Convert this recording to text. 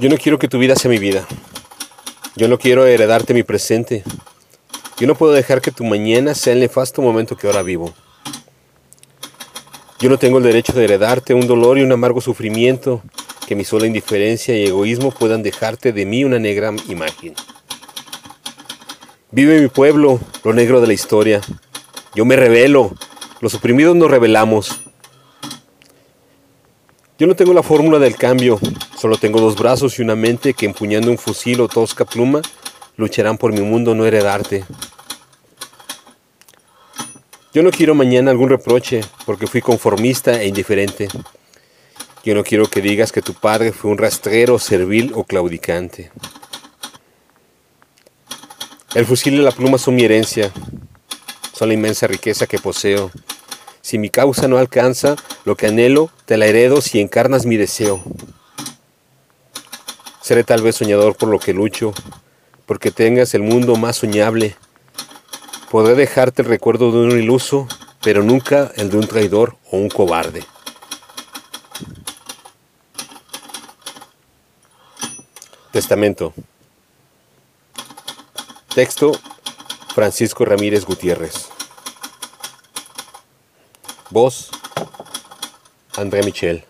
Yo no quiero que tu vida sea mi vida. Yo no quiero heredarte mi presente. Yo no puedo dejar que tu mañana sea el nefasto momento que ahora vivo. Yo no tengo el derecho de heredarte un dolor y un amargo sufrimiento que mi sola indiferencia y egoísmo puedan dejarte de mí una negra imagen. Vive mi pueblo, lo negro de la historia. Yo me revelo, los oprimidos nos rebelamos. Yo no tengo la fórmula del cambio, solo tengo dos brazos y una mente que empuñando un fusil o tosca pluma lucharán por mi mundo no heredarte. Yo no quiero mañana algún reproche porque fui conformista e indiferente. Yo no quiero que digas que tu padre fue un rastrero, servil o claudicante. El fusil y la pluma son mi herencia, son la inmensa riqueza que poseo. Si mi causa no alcanza lo que anhelo, te la heredo si encarnas mi deseo. Seré tal vez soñador por lo que lucho, porque tengas el mundo más soñable. Podré dejarte el recuerdo de un iluso, pero nunca el de un traidor o un cobarde. Testamento. Texto Francisco Ramírez Gutiérrez. Voz André Michel.